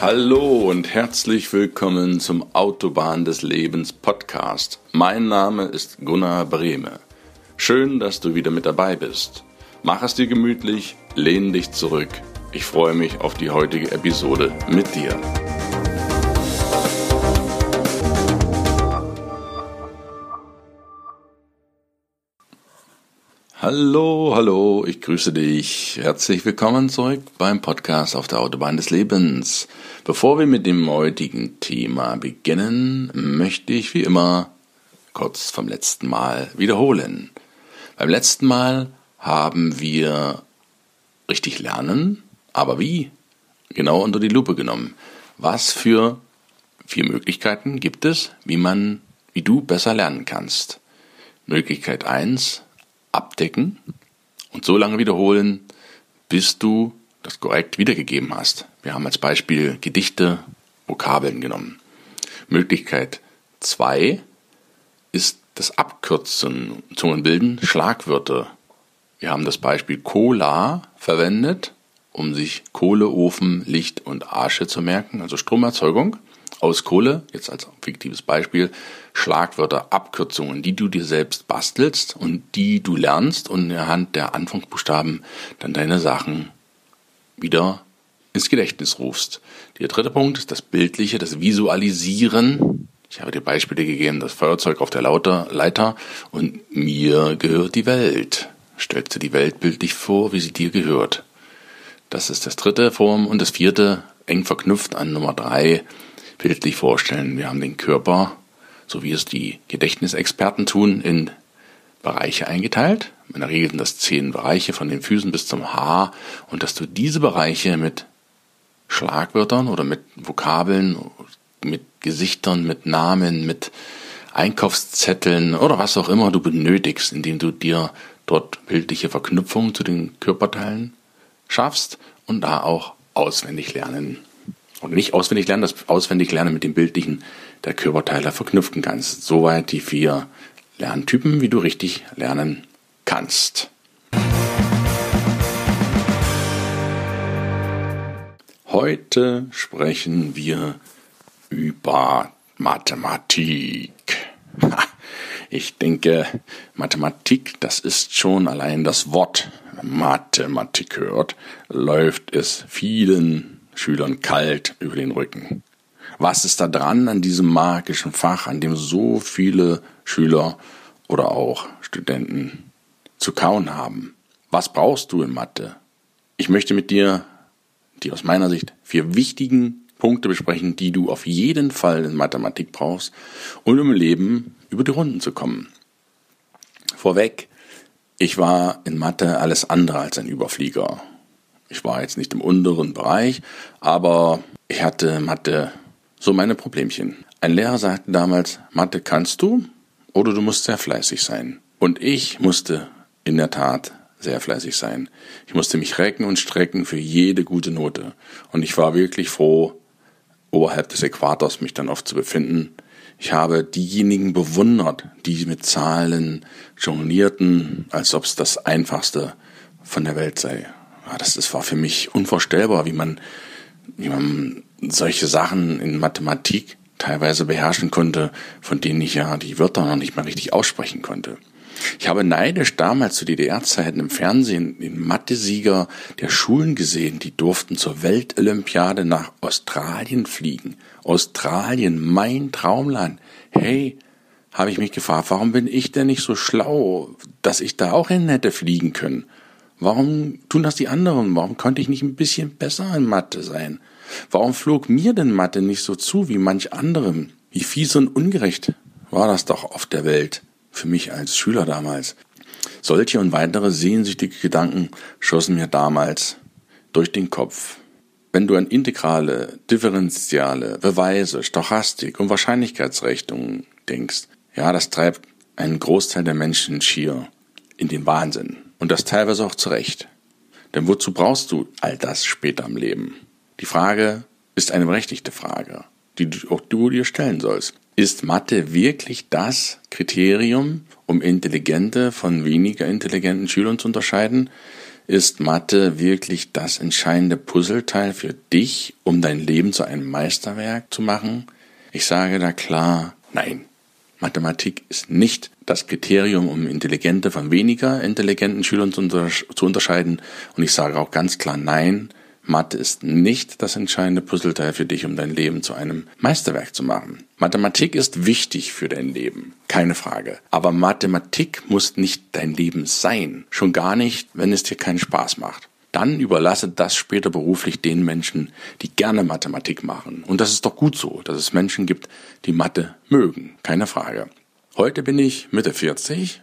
Hallo und herzlich willkommen zum Autobahn des Lebens Podcast. Mein Name ist Gunnar Brehme. Schön, dass du wieder mit dabei bist. Mach es dir gemütlich, lehn dich zurück. Ich freue mich auf die heutige Episode mit dir. Hallo, hallo, ich grüße dich. Herzlich willkommen zurück beim Podcast auf der Autobahn des Lebens. Bevor wir mit dem heutigen Thema beginnen, möchte ich wie immer kurz vom letzten Mal wiederholen. Beim letzten Mal haben wir richtig lernen, aber wie? Genau unter die Lupe genommen. Was für vier Möglichkeiten gibt es, wie man, wie du besser lernen kannst? Möglichkeit eins abdecken und so lange wiederholen, bis du das korrekt wiedergegeben hast. Wir haben als Beispiel Gedichte, Vokabeln genommen. Möglichkeit 2 ist das Abkürzen, Zungenbilden, Schlagwörter. Wir haben das Beispiel Cola verwendet, um sich Kohleofen, Licht und Asche zu merken, also Stromerzeugung aus Kohle, jetzt als fiktives Beispiel, Schlagwörter, Abkürzungen, die du dir selbst bastelst und die du lernst und anhand der Anfangsbuchstaben dann deine Sachen wieder ins Gedächtnis rufst. Der dritte Punkt ist das Bildliche, das Visualisieren. Ich habe dir Beispiele gegeben, das Feuerzeug auf der Leiter und mir gehört die Welt. Stellst du die Welt bildlich vor, wie sie dir gehört. Das ist das dritte Form. Und das vierte, eng verknüpft an Nummer drei, bildlich vorstellen. Wir haben den Körper, so wie es die Gedächtnisexperten tun, in Bereiche eingeteilt. In der Regel sind das zehn Bereiche von den Füßen bis zum Haar und dass du diese Bereiche mit Schlagwörtern oder mit Vokabeln, mit Gesichtern, mit Namen, mit Einkaufszetteln oder was auch immer du benötigst, indem du dir dort bildliche Verknüpfungen zu den Körperteilen schaffst und da auch auswendig lernen und nicht auswendig lernen, das auswendig lernen mit dem Bildlichen der Körperteile verknüpfen kannst. Soweit die vier Lerntypen, wie du richtig lernen kannst. Heute sprechen wir über Mathematik. Ich denke, Mathematik, das ist schon allein das Wort Mathematik hört, läuft es vielen Schülern kalt über den Rücken. Was ist da dran an diesem magischen Fach, an dem so viele Schüler oder auch Studenten zu kauen haben? Was brauchst du in Mathe? Ich möchte mit dir die aus meiner Sicht vier wichtigen Punkte besprechen, die du auf jeden Fall in Mathematik brauchst, um im Leben über die Runden zu kommen. Vorweg, ich war in Mathe alles andere als ein Überflieger. Ich war jetzt nicht im unteren Bereich, aber ich hatte Mathe so meine Problemchen. Ein Lehrer sagte damals, Mathe kannst du oder du musst sehr fleißig sein. Und ich musste in der Tat sehr fleißig sein. Ich musste mich recken und strecken für jede gute Note. Und ich war wirklich froh, oberhalb des Äquators mich dann oft zu befinden. Ich habe diejenigen bewundert, die mit Zahlen jonglierten, als ob es das Einfachste von der Welt sei das, das war für mich unvorstellbar, wie man, wie man solche Sachen in Mathematik teilweise beherrschen konnte, von denen ich ja die Wörter noch nicht mal richtig aussprechen konnte. Ich habe neidisch damals zu DDR-Zeiten im Fernsehen den Mathe-Sieger der Schulen gesehen, die durften zur Weltolympiade nach Australien fliegen. Australien, mein Traumland. Hey, habe ich mich gefragt, warum bin ich denn nicht so schlau, dass ich da auch hin hätte fliegen können? Warum tun das die anderen? Warum konnte ich nicht ein bisschen besser in Mathe sein? Warum flog mir denn Mathe nicht so zu wie manch anderem? Wie fies und ungerecht war das doch auf der Welt für mich als Schüler damals. Solche und weitere sehnsüchtige Gedanken schossen mir damals durch den Kopf. Wenn du an integrale, differenziale, Beweise, Stochastik und Wahrscheinlichkeitsrechnungen denkst, ja, das treibt einen Großteil der Menschen schier in den Wahnsinn. Und das teilweise auch zu Recht. Denn wozu brauchst du all das später im Leben? Die Frage ist eine berechtigte Frage, die auch du dir stellen sollst. Ist Mathe wirklich das Kriterium, um intelligente von weniger intelligenten Schülern zu unterscheiden? Ist Mathe wirklich das entscheidende Puzzleteil für dich, um dein Leben zu einem Meisterwerk zu machen? Ich sage da klar, nein. Mathematik ist nicht das Kriterium, um intelligente von weniger intelligenten Schülern zu, unterscheiden. Und ich sage auch ganz klar nein. Mathe ist nicht das entscheidende Puzzleteil für dich, um dein Leben zu einem Meisterwerk zu machen. Mathematik ist wichtig für dein Leben, keine Frage. Aber Mathematik muss nicht dein Leben sein. Schon gar nicht, wenn es dir keinen Spaß macht. Dann überlasse das später beruflich den Menschen, die gerne Mathematik machen. Und das ist doch gut so, dass es Menschen gibt, die Mathe mögen, keine Frage. Heute bin ich Mitte 40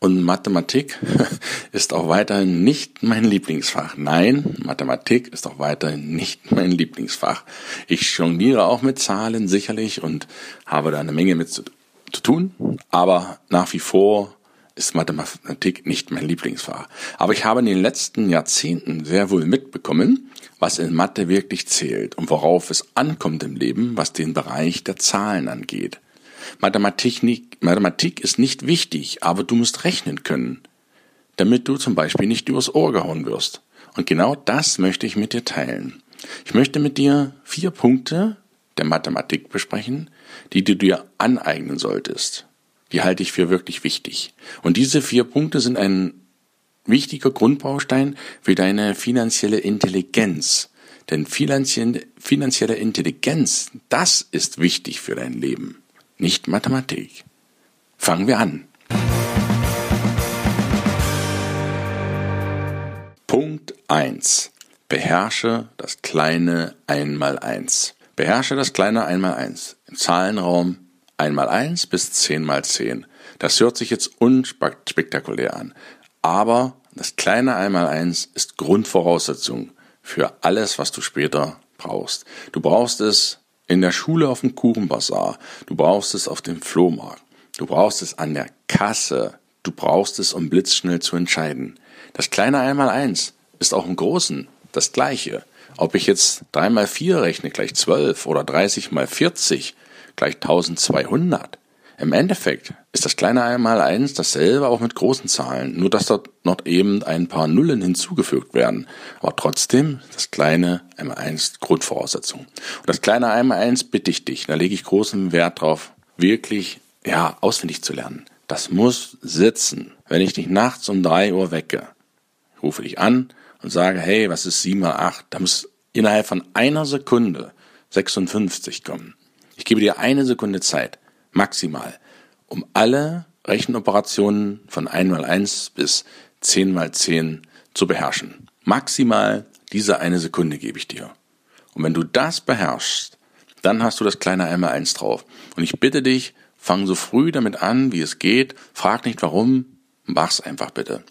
und Mathematik ist auch weiterhin nicht mein Lieblingsfach. Nein, Mathematik ist auch weiterhin nicht mein Lieblingsfach. Ich jongliere auch mit Zahlen sicherlich und habe da eine Menge mit zu, zu tun, aber nach wie vor ist Mathematik nicht mein Lieblingsfach. Aber ich habe in den letzten Jahrzehnten sehr wohl mitbekommen, was in Mathe wirklich zählt und worauf es ankommt im Leben, was den Bereich der Zahlen angeht. Mathematik, Mathematik ist nicht wichtig, aber du musst rechnen können, damit du zum Beispiel nicht übers Ohr gehauen wirst. Und genau das möchte ich mit dir teilen. Ich möchte mit dir vier Punkte der Mathematik besprechen, die du dir aneignen solltest. Die halte ich für wirklich wichtig. Und diese vier Punkte sind ein wichtiger Grundbaustein für deine finanzielle Intelligenz. Denn finanzielle Intelligenz, das ist wichtig für dein Leben nicht Mathematik. Fangen wir an. Punkt 1. Beherrsche das kleine Einmaleins. Beherrsche das kleine Einmaleins. Im Zahlenraum einmal eins bis zehn mal zehn. Das hört sich jetzt unspektakulär an. Aber das kleine Einmaleins ist Grundvoraussetzung für alles, was du später brauchst. Du brauchst es in der Schule auf dem Kuchenbazar, du brauchst es auf dem Flohmarkt, du brauchst es an der Kasse, du brauchst es, um blitzschnell zu entscheiden. Das kleine Einmaleins ist auch im Großen das gleiche. Ob ich jetzt 3 mal 4 rechne gleich 12 oder 30 mal 40 gleich 1200. Im Endeffekt ist das kleine einmal eins dasselbe auch mit großen Zahlen, nur dass dort noch eben ein paar Nullen hinzugefügt werden. Aber trotzdem das kleine einmal eins Grundvoraussetzung. Und das kleine einmal eins bitte ich dich, da lege ich großen Wert drauf, wirklich ja auswendig zu lernen. Das muss sitzen. Wenn ich dich nachts um drei Uhr wecke, rufe dich an und sage, hey, was ist sieben mal acht? Da muss innerhalb von einer Sekunde 56 kommen. Ich gebe dir eine Sekunde Zeit maximal, um alle Rechenoperationen von 1 mal 1 bis 10 mal 10 zu beherrschen. Maximal diese eine Sekunde gebe ich dir. Und wenn du das beherrschst, dann hast du das kleine 1 mal 1 drauf. Und ich bitte dich, fang so früh damit an, wie es geht. Frag nicht warum, mach's einfach bitte.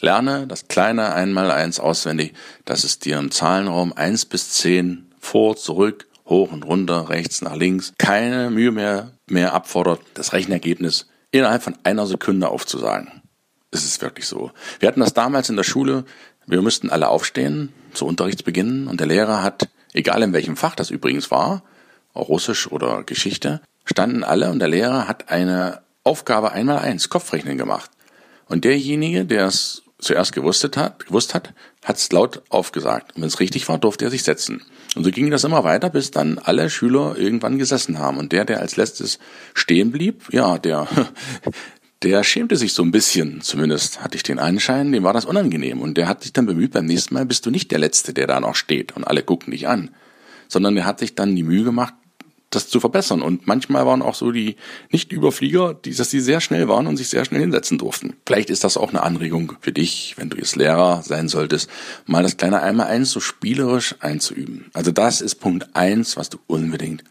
Lerne das kleine 1 mal 1 auswendig, dass es dir im Zahlenraum 1 bis 10 vor, zurück hoch und runter, rechts nach links, keine Mühe mehr, mehr abfordert, das Rechenergebnis innerhalb von einer Sekunde aufzusagen. Es ist wirklich so. Wir hatten das damals in der Schule, wir mussten alle aufstehen zu Unterrichtsbeginn und der Lehrer hat, egal in welchem Fach das übrigens war, auch Russisch oder Geschichte, standen alle und der Lehrer hat eine Aufgabe einmal eins, Kopfrechnen gemacht. Und derjenige, der es zuerst gewusst hat, gewusst hat, hat es laut aufgesagt. Und wenn es richtig war, durfte er sich setzen. Und so ging das immer weiter, bis dann alle Schüler irgendwann gesessen haben. Und der, der als letztes stehen blieb, ja, der, der schämte sich so ein bisschen, zumindest hatte ich den Anschein, dem war das unangenehm. Und der hat sich dann bemüht, beim nächsten Mal bist du nicht der Letzte, der da noch steht und alle gucken dich an. Sondern der hat sich dann die Mühe gemacht, das zu verbessern. Und manchmal waren auch so die Nicht-Überflieger, die, dass die sehr schnell waren und sich sehr schnell hinsetzen durften. Vielleicht ist das auch eine Anregung für dich, wenn du jetzt Lehrer sein solltest, mal das kleine einmal eins so spielerisch einzuüben. Also das ist Punkt eins, was du unbedingt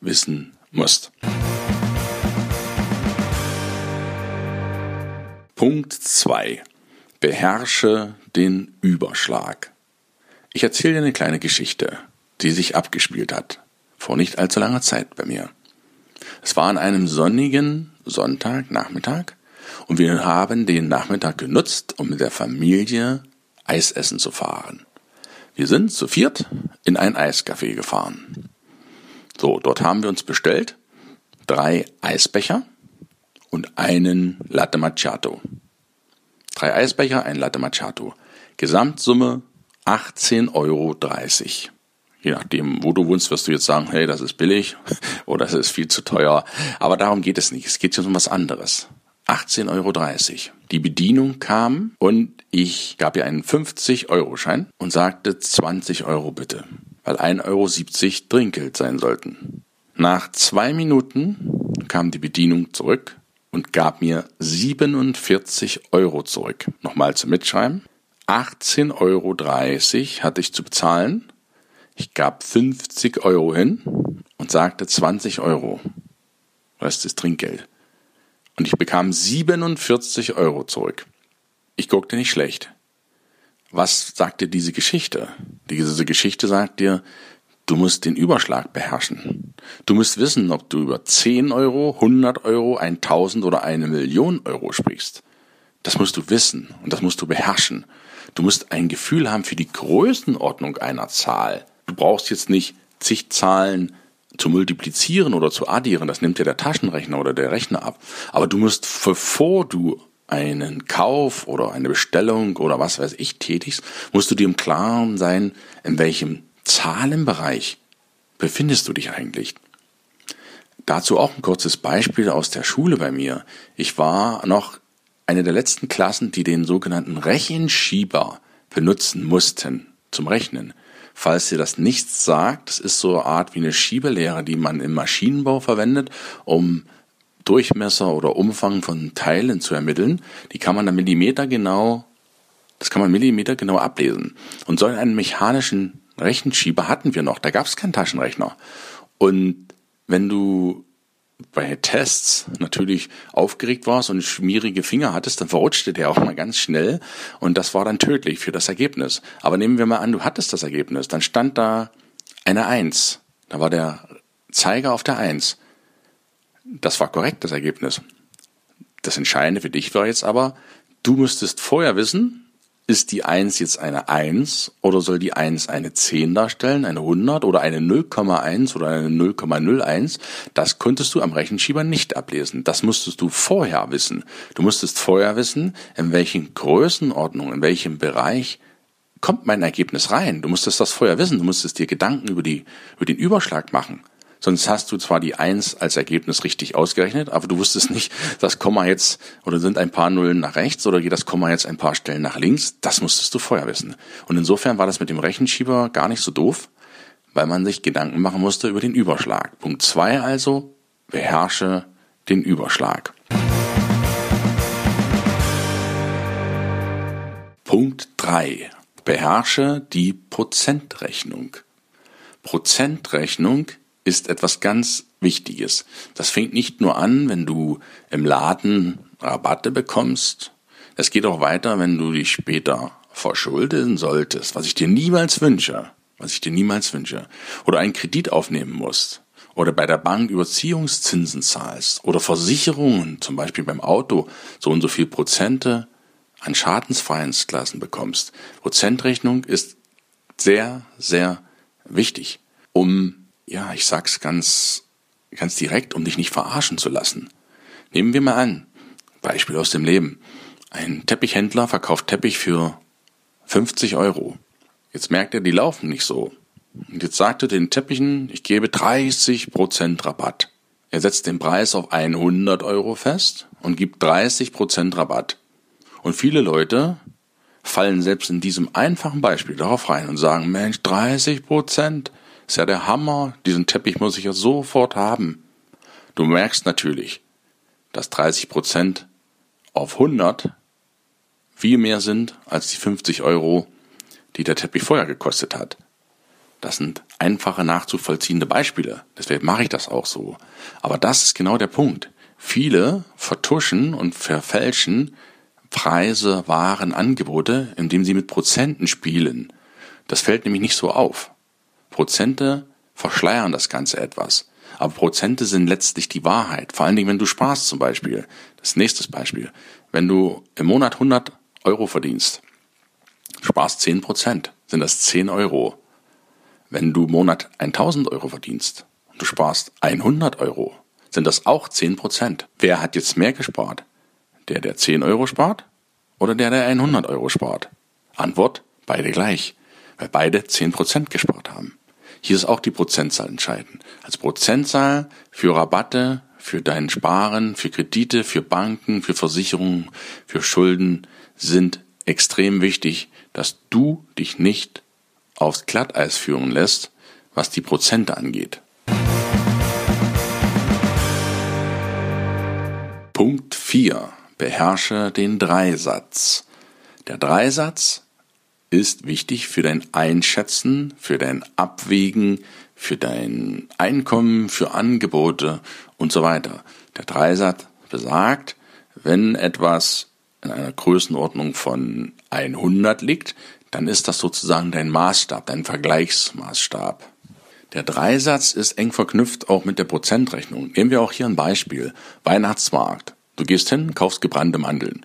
wissen musst. Punkt zwei: Beherrsche den Überschlag. Ich erzähle dir eine kleine Geschichte, die sich abgespielt hat vor nicht allzu langer Zeit bei mir. Es war an einem sonnigen Sonntagnachmittag und wir haben den Nachmittag genutzt, um mit der Familie Eis essen zu fahren. Wir sind zu viert in ein Eiscafé gefahren. So, dort haben wir uns bestellt drei Eisbecher und einen Latte Macchiato. Drei Eisbecher, ein Latte Macchiato. Gesamtsumme 18,30 Euro. Je nachdem, wo du wohnst, wirst du jetzt sagen, hey, das ist billig oder das ist viel zu teuer. Aber darum geht es nicht. Es geht jetzt um was anderes. 18,30 Euro. Die Bedienung kam und ich gab ihr einen 50-Euro-Schein und sagte 20 Euro bitte, weil 1,70 Euro Trinkgeld sein sollten. Nach zwei Minuten kam die Bedienung zurück und gab mir 47 Euro zurück. Nochmal zum Mitschreiben. 18,30 Euro hatte ich zu bezahlen. Ich gab 50 Euro hin und sagte 20 Euro. Das ist Trinkgeld. Und ich bekam 47 Euro zurück. Ich guckte nicht schlecht. Was sagt dir diese Geschichte? Diese Geschichte sagt dir, du musst den Überschlag beherrschen. Du musst wissen, ob du über 10 Euro, 100 Euro, 1000 oder eine Million Euro sprichst. Das musst du wissen und das musst du beherrschen. Du musst ein Gefühl haben für die Größenordnung einer Zahl. Du brauchst jetzt nicht zig Zahlen zu multiplizieren oder zu addieren, das nimmt dir der Taschenrechner oder der Rechner ab. Aber du musst, bevor du einen Kauf oder eine Bestellung oder was weiß ich tätigst, musst du dir im Klaren sein, in welchem Zahlenbereich befindest du dich eigentlich. Dazu auch ein kurzes Beispiel aus der Schule bei mir. Ich war noch eine der letzten Klassen, die den sogenannten Rechenschieber benutzen mussten zum Rechnen. Falls dir das nichts sagt, das ist so eine Art wie eine Schiebelehre, die man im Maschinenbau verwendet, um Durchmesser oder Umfang von Teilen zu ermitteln. Die kann man dann millimetergenau, das kann man millimetergenau ablesen. Und so einen mechanischen Rechenschieber hatten wir noch. Da gab es keinen Taschenrechner. Und wenn du bei Tests natürlich aufgeregt warst und schmierige Finger hattest, dann verrutschte der auch mal ganz schnell und das war dann tödlich für das Ergebnis. Aber nehmen wir mal an, du hattest das Ergebnis, dann stand da eine Eins. Da war der Zeiger auf der Eins. Das war korrekt, das Ergebnis. Das Entscheidende für dich war jetzt aber, du müsstest vorher wissen, ist die 1 jetzt eine 1 oder soll die 1 eine 10 darstellen, eine 100 oder eine 0,1 oder eine 0,01? Das konntest du am Rechenschieber nicht ablesen. Das musstest du vorher wissen. Du musstest vorher wissen, in welchen Größenordnung, in welchem Bereich kommt mein Ergebnis rein. Du musstest das vorher wissen. Du musstest dir Gedanken über die, über den Überschlag machen. Sonst hast du zwar die Eins als Ergebnis richtig ausgerechnet, aber du wusstest nicht, das Komma jetzt, oder sind ein paar Nullen nach rechts oder geht das Komma jetzt ein paar Stellen nach links. Das musstest du vorher wissen. Und insofern war das mit dem Rechenschieber gar nicht so doof, weil man sich Gedanken machen musste über den Überschlag. Punkt zwei also, beherrsche den Überschlag. Punkt drei: Beherrsche die Prozentrechnung. Prozentrechnung ist etwas ganz Wichtiges. Das fängt nicht nur an, wenn du im Laden Rabatte bekommst. Es geht auch weiter, wenn du dich später verschulden solltest, was ich dir niemals wünsche, was ich dir niemals wünsche, oder einen Kredit aufnehmen musst, oder bei der Bank Überziehungszinsen zahlst, oder Versicherungen, zum Beispiel beim Auto, so und so viel Prozente an schadensfreien Klassen bekommst. Prozentrechnung ist sehr, sehr wichtig, um ja, ich sag's ganz, ganz direkt, um dich nicht verarschen zu lassen. Nehmen wir mal an, Beispiel aus dem Leben. Ein Teppichhändler verkauft Teppich für 50 Euro. Jetzt merkt er, die laufen nicht so. Und jetzt sagt er den Teppichen, ich gebe 30% Rabatt. Er setzt den Preis auf 100 Euro fest und gibt 30% Rabatt. Und viele Leute fallen selbst in diesem einfachen Beispiel darauf rein und sagen, Mensch, 30 Prozent, ist ja der Hammer, diesen Teppich muss ich ja sofort haben. Du merkst natürlich, dass 30 Prozent auf 100 viel mehr sind als die 50 Euro, die der Teppich vorher gekostet hat. Das sind einfache nachzuvollziehende Beispiele. Deswegen mache ich das auch so. Aber das ist genau der Punkt. Viele vertuschen und verfälschen Preise, Waren, Angebote, indem sie mit Prozenten spielen. Das fällt nämlich nicht so auf. Prozente verschleiern das Ganze etwas. Aber Prozente sind letztlich die Wahrheit. Vor allen Dingen, wenn du sparst zum Beispiel. Das nächste Beispiel. Wenn du im Monat 100 Euro verdienst, sparst 10 Prozent, sind das 10 Euro. Wenn du im Monat 1000 Euro verdienst und du sparst 100 Euro, sind das auch 10 Prozent. Wer hat jetzt mehr gespart? Der, der 10 Euro spart oder der, der 100 Euro spart? Antwort, beide gleich, weil beide 10% gespart haben. Hier ist auch die Prozentzahl entscheidend. Als Prozentzahl für Rabatte, für dein Sparen, für Kredite, für Banken, für Versicherungen, für Schulden sind extrem wichtig, dass du dich nicht aufs Glatteis führen lässt, was die Prozente angeht. Punkt 4. Beherrsche den Dreisatz. Der Dreisatz ist wichtig für dein Einschätzen, für dein Abwägen, für dein Einkommen, für Angebote und so weiter. Der Dreisatz besagt, wenn etwas in einer Größenordnung von 100 liegt, dann ist das sozusagen dein Maßstab, dein Vergleichsmaßstab. Der Dreisatz ist eng verknüpft auch mit der Prozentrechnung. Nehmen wir auch hier ein Beispiel. Weihnachtsmarkt. Du gehst hin, kaufst gebrannte Mandeln.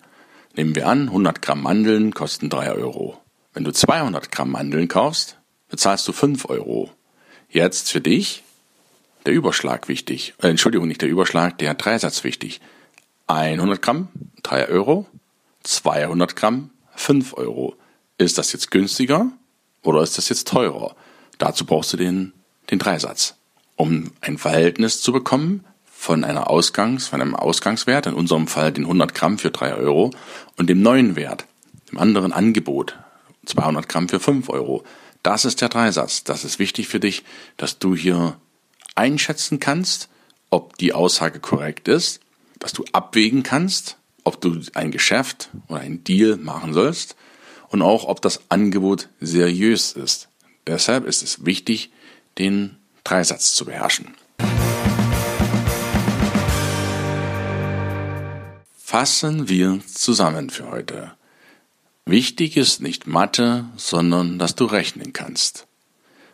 Nehmen wir an, 100 Gramm Mandeln kosten 3 Euro. Wenn du 200 Gramm Mandeln kaufst, bezahlst du 5 Euro. Jetzt für dich der Überschlag wichtig. Äh, Entschuldigung, nicht der Überschlag, der Dreisatz wichtig. 100 Gramm, 3 Euro. 200 Gramm, 5 Euro. Ist das jetzt günstiger oder ist das jetzt teurer? Dazu brauchst du den, den Dreisatz. Um ein Verhältnis zu bekommen von einer Ausgangs, von einem Ausgangswert, in unserem Fall den 100 Gramm für 3 Euro und dem neuen Wert, dem anderen Angebot, 200 Gramm für 5 Euro. Das ist der Dreisatz. Das ist wichtig für dich, dass du hier einschätzen kannst, ob die Aussage korrekt ist, dass du abwägen kannst, ob du ein Geschäft oder ein Deal machen sollst und auch, ob das Angebot seriös ist. Deshalb ist es wichtig, den Dreisatz zu beherrschen. Fassen wir zusammen für heute. Wichtig ist nicht Mathe, sondern dass du rechnen kannst.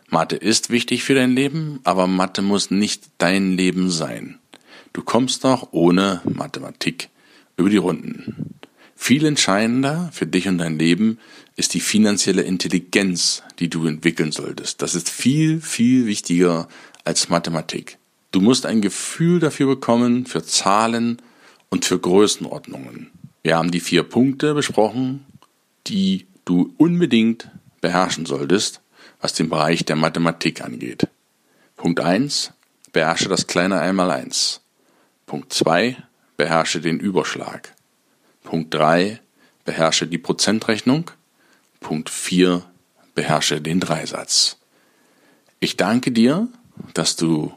Mathe ist wichtig für dein Leben, aber Mathe muss nicht dein Leben sein. Du kommst doch ohne Mathematik über die Runden. Viel entscheidender für dich und dein Leben ist die finanzielle Intelligenz, die du entwickeln solltest. Das ist viel, viel wichtiger als Mathematik. Du musst ein Gefühl dafür bekommen, für Zahlen und für Größenordnungen. Wir haben die vier Punkte besprochen, die du unbedingt beherrschen solltest, was den Bereich der Mathematik angeht. Punkt eins: Beherrsche das kleine Einmaleins. Punkt zwei: Beherrsche den Überschlag. Punkt drei: Beherrsche die Prozentrechnung. Punkt vier: Beherrsche den Dreisatz. Ich danke dir, dass du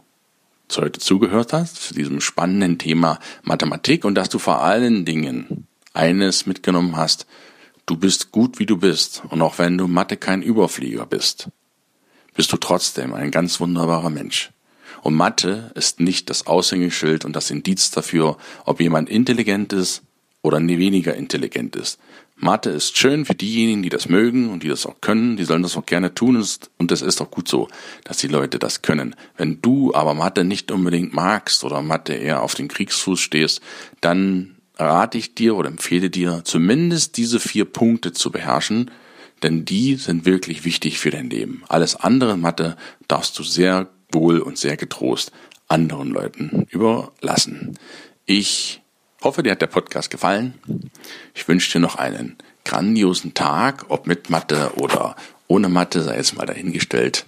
heute zugehört hast zu diesem spannenden Thema Mathematik und dass du vor allen Dingen eines mitgenommen hast, Du bist gut, wie du bist, und auch wenn du Mathe kein Überflieger bist, bist du trotzdem ein ganz wunderbarer Mensch. Und Mathe ist nicht das Aushängeschild und das Indiz dafür, ob jemand intelligent ist oder weniger intelligent ist. Mathe ist schön für diejenigen, die das mögen und die das auch können. Die sollen das auch gerne tun und es ist auch gut so, dass die Leute das können. Wenn du aber Mathe nicht unbedingt magst oder Mathe eher auf den Kriegsfuß stehst, dann rate ich dir oder empfehle dir, zumindest diese vier Punkte zu beherrschen, denn die sind wirklich wichtig für dein Leben. Alles andere Mathe darfst du sehr wohl und sehr getrost anderen Leuten überlassen. Ich hoffe, dir hat der Podcast gefallen. Ich wünsche dir noch einen grandiosen Tag, ob mit Mathe oder ohne Mathe, sei jetzt mal dahingestellt.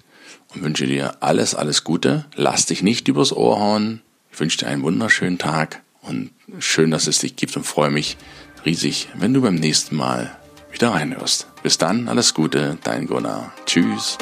Und wünsche dir alles, alles Gute. Lass dich nicht übers Ohr hauen. Ich wünsche dir einen wunderschönen Tag. Und schön, dass es dich gibt und freue mich riesig, wenn du beim nächsten Mal wieder reinhörst. Bis dann, alles Gute, dein Gunnar. Tschüss.